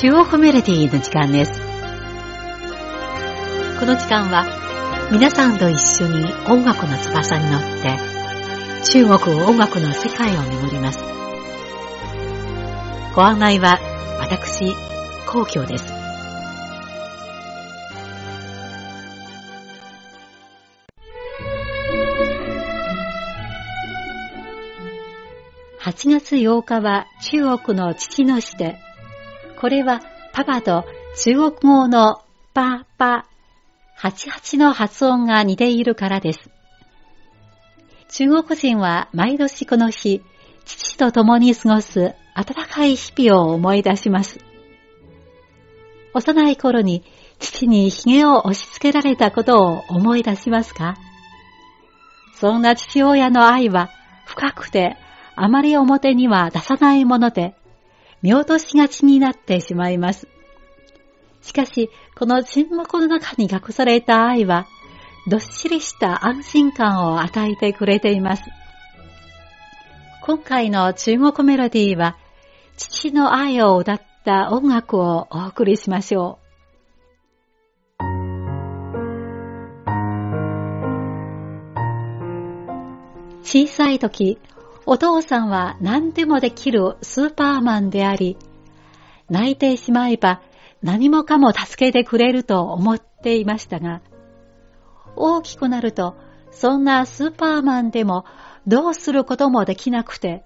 中国メロディーの時間です。この時間は皆さんと一緒に音楽の翼に乗って中国音楽の世界を巡ります。ご案内は私、皇居です。8月8日は中国の父の日で、これはパパと中国語のパパ、88の発音が似ているからです。中国人は毎年この日、父と共に過ごす暖かい日々を思い出します。幼い頃に父に髭を押し付けられたことを思い出しますか？そんな父親の愛は深くてあまり表には出さないもので、見落としがちになってしまいます。しかし、この沈黙の中に隠された愛は、どっしりした安心感を与えてくれています。今回の中国メロディーは、父の愛を歌った音楽をお送りしましょう。小さい時、お父さんは何でもできるスーパーマンであり、泣いてしまえば何もかも助けてくれると思っていましたが、大きくなると、そんなスーパーマンでもどうすることもできなくて、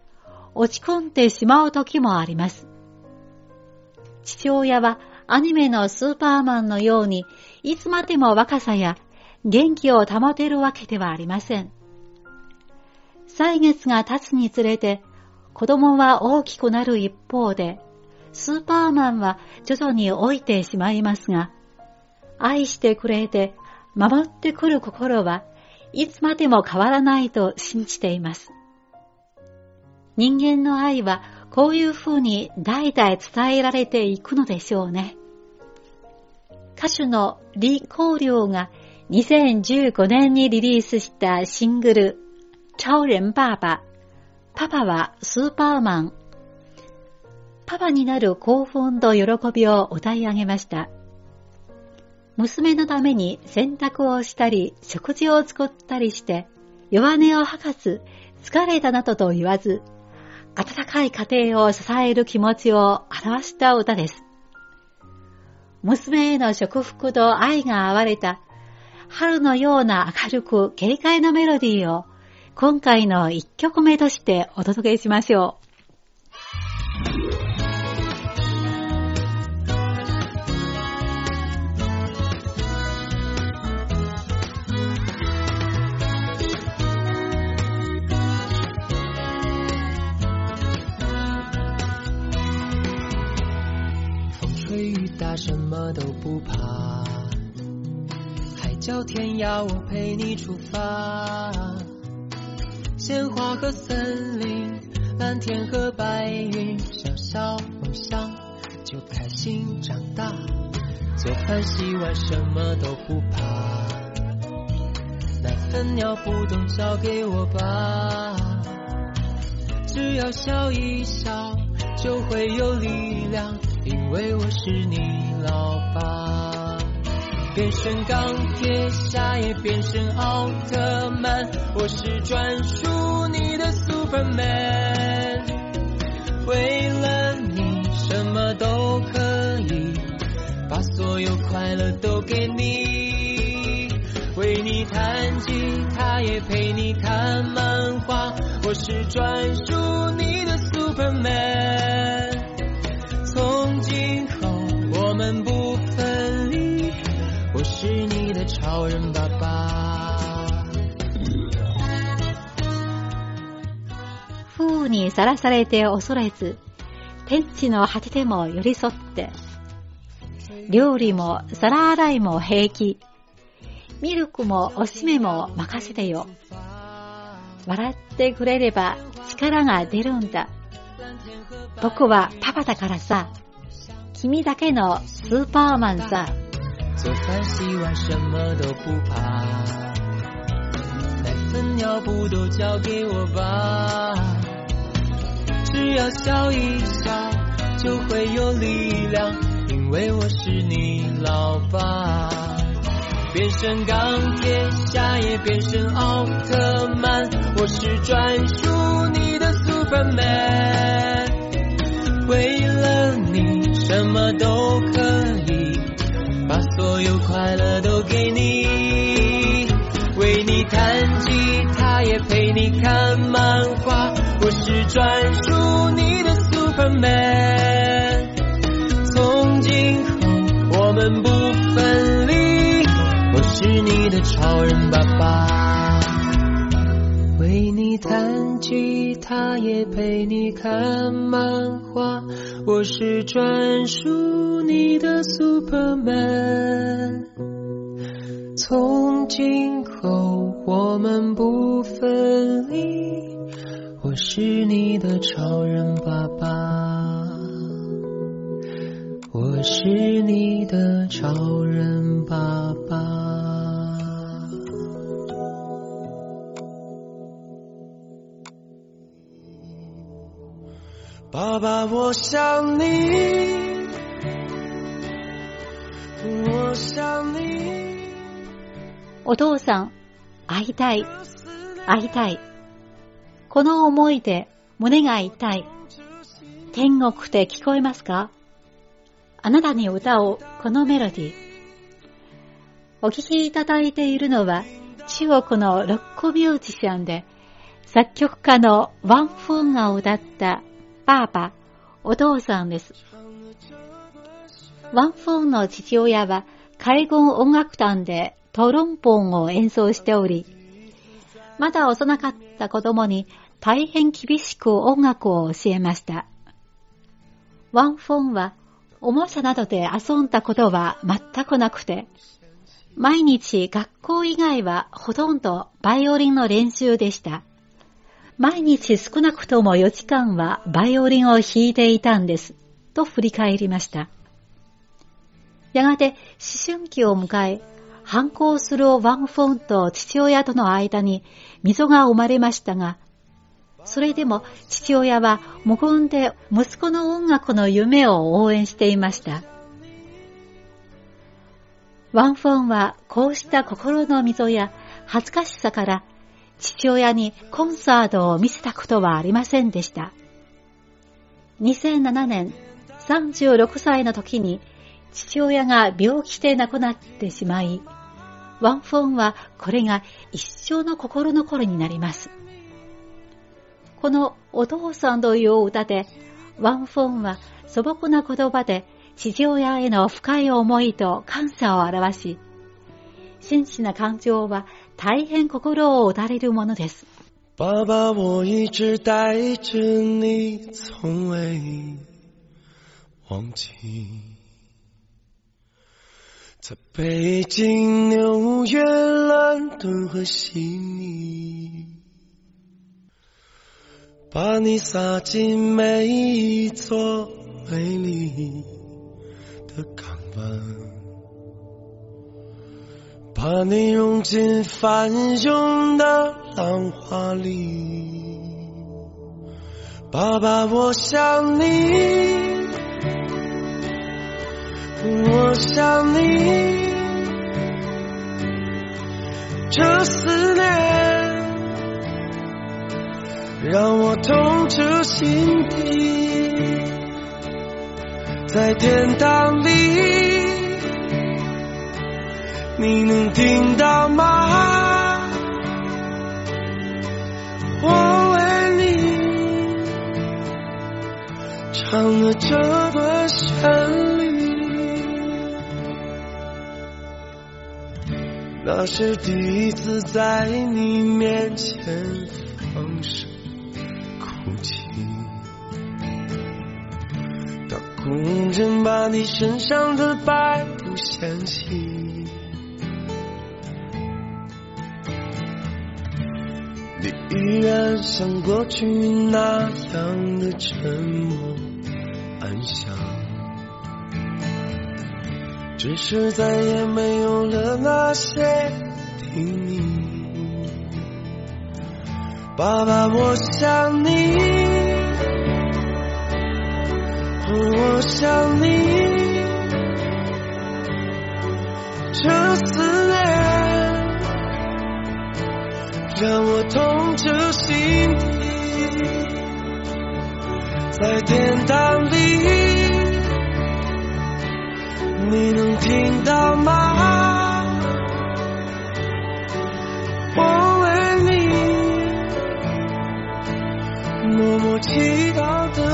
落ち込んでしまう時もあります。父親はアニメのスーパーマンのように、いつまでも若さや元気を保てるわけではありません。歳月が経つにつれて、子供は大きくなる一方で、スーパーマンは徐々に老いてしまいますが、愛してくれて守ってくる心はいつまでも変わらないと信じています。人間の愛はこういう風に代々伝えられていくのでしょうね。歌手の李光亮が2015年にリリースしたシングル超人爸爸。パパはスーパーマン。パパになる興奮と喜びを歌い上げました。娘のために洗濯をしたり、食事を作ったりして、弱音を吐かず、疲れたなどと言わず、温かい家庭を支える気持ちを表した歌です。娘への祝福と愛が合われた、春のような明るく軽快なメロディーを今回の1曲目としてお届けしましょう。什么都不怕，海角天涯我陪你出发。鲜花和森林，蓝天和白云，小小梦想就开心长大。做饭洗碗什么都不怕，奶粉尿布都交给我吧。只要笑一笑，就会有力量，因为我是你老。变身钢铁侠，也变身奥特曼，我是专属你的 Superman。为了你，什么都可以，把所有快乐都给你。为你弹吉他，也陪你看漫画，我是专属你的 Superman。是你的超人爸爸。風にさらされて恐れず、天地の果てでも寄り添って、料理も皿洗いも平気、ミルクもおしめも任せてよ。笑ってくれれば力が出るんだ。僕はパパだからさ、君だけのスーパーマンさ。做饭洗碗什么都不怕，奶粉尿布都交给我吧，只要笑一笑，就会有力量，因为我是你老爸。变身钢铁侠也变身奥特曼，我是专属你的 Superman。为了你什么都可以，把所有快乐都给你。为你弹吉他也陪你看漫画，我是专属你的 Superman。从今后我们不分离，我是你的超人爸爸。陪你弹吉他也陪你看漫画，我是专属你的 Superman。从今后我们不分离，我是你的超人爸爸，我是你的超人爸爸。爸爸，我想你，我想你。お父さん、会いたい、会いたい。この思いで胸が痛い。天国で聞こえますか？あなたに歌うこのメロディー。お聴きいただいているのは中国のロックミュージシャンで作曲家のワン・フンが歌った爸爸、お父さんです。ワン・フォンの父親は海軍音楽団でトロンポンを演奏しており、まだ幼かった子供に大変厳しく音楽を教えました。ワンフォンはおもちゃなどで遊んだことは全くなくて、毎日学校以外はほとんどバイオリンの練習でした。毎日少なくとも4時間はバイオリンを弾いていたんです。と振り返りました。やがて思春期を迎え、反抗するワンフォンと父親との間に溝が生まれましたが、それでも父親は無言で息子の音楽の夢を応援していました。ワンフォンはこうした心の溝や恥ずかしさから父親にコンサートを見せたことはありませんでした。2007年36歳の時に父親が病気で亡くなってしまい、ワンフォンはこれが一生の心残りになります。このお父さんという歌で、ワンフォンは素朴な言葉で父親への深い思いと感謝を表し、真摯な感情は大変心を打たれるものです。爸爸，我一直带着你，从未忘记。在北京、纽约、伦敦和悉尼，把你撒进每一座美丽的港湾。把你融进翻涌的浪花里，爸爸，我想你，我想你，这思念让我痛彻心底，在天堂里。你能听到吗？我为你唱了这段旋律，那是第一次在你面前放声哭泣。当工人把你身上的白布掀起。你依然像过去那样的沉默安详，只是再也没有了那些叮咛。爸爸，我想你，我想你，这思让我痛彻心底，在天堂里，你能听到吗？我为你默默祈祷的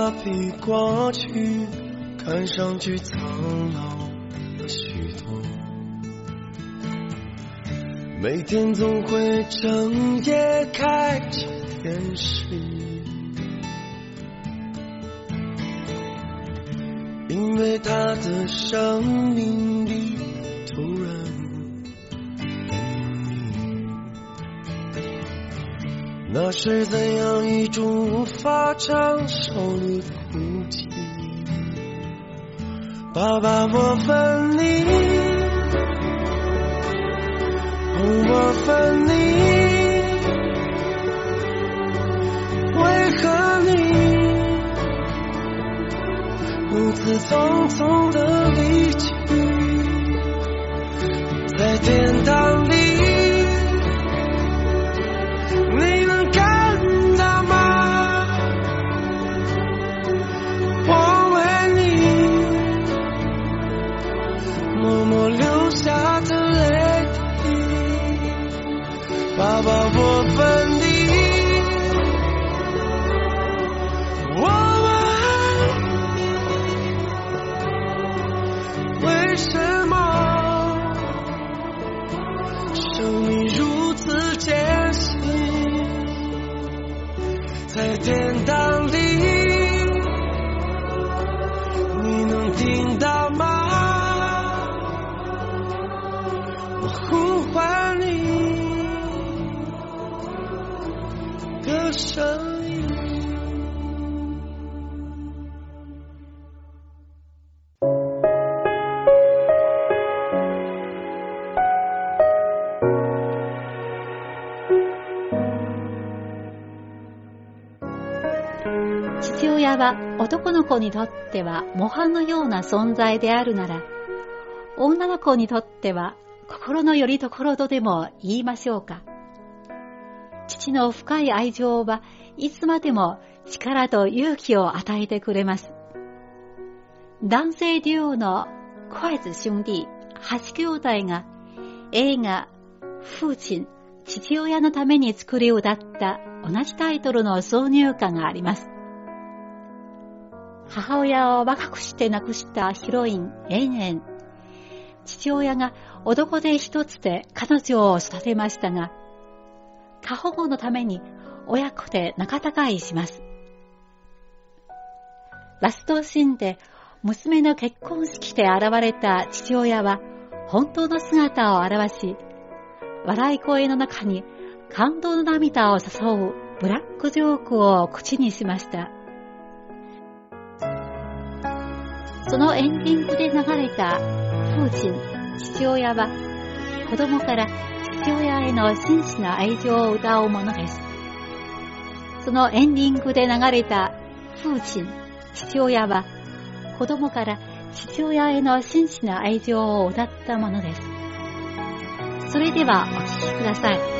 妈她比过去看上去苍老了许多，每天总会整夜开着电视，因为他的生命里突然那是怎样一种无法承受的孤寂？爸爸，我分你，我分你，为何你如此匆匆的离去？在天堂は男の子にとっては模範のような存在であるなら、女の子にとっては心の拠り所とでも言いましょうか。父の深い愛情はいつまでも力と勇気を与えてくれます。男性デュオの筷子兄弟8兄弟が映画父親、父親のために作り歌った同じタイトルの挿入歌があります。母親を若くして亡くしたヒロイン、エンエン。父親が男手一つで彼女を育てましたが、過保護のために親子で仲違いします。ラストシーンで娘の結婚式で現れた父親は本当の姿を表し、笑い声の中に感動の涙を誘うブラックジョークを口にしました。そのエンディングで流れた父親、父親は子供から父親への真摯な愛情を歌うものです。そのエンディングで流れた父親、父親は子供から父親への真摯な愛情を歌ったものです。それではお聴きください。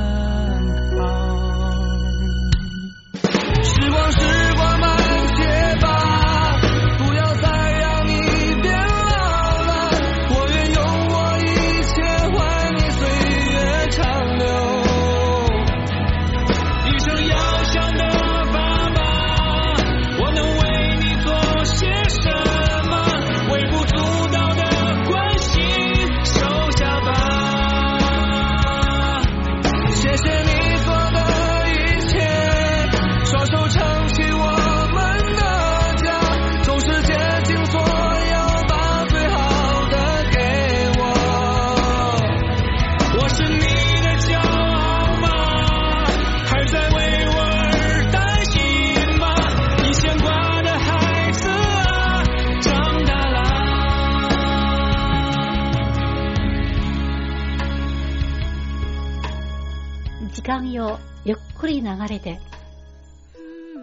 間よ、ゆっくり流れて、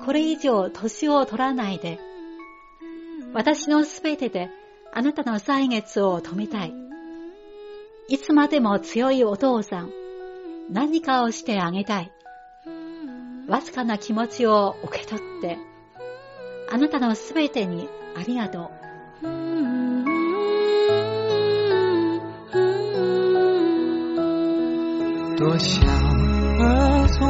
これ以上年を取らないで、私のすべてであなたの歳月を止めたい。いつまでも強いお父さん、何かをしてあげたい。わずかな気持ちを受け取って、あなたのすべてにありがとう。多想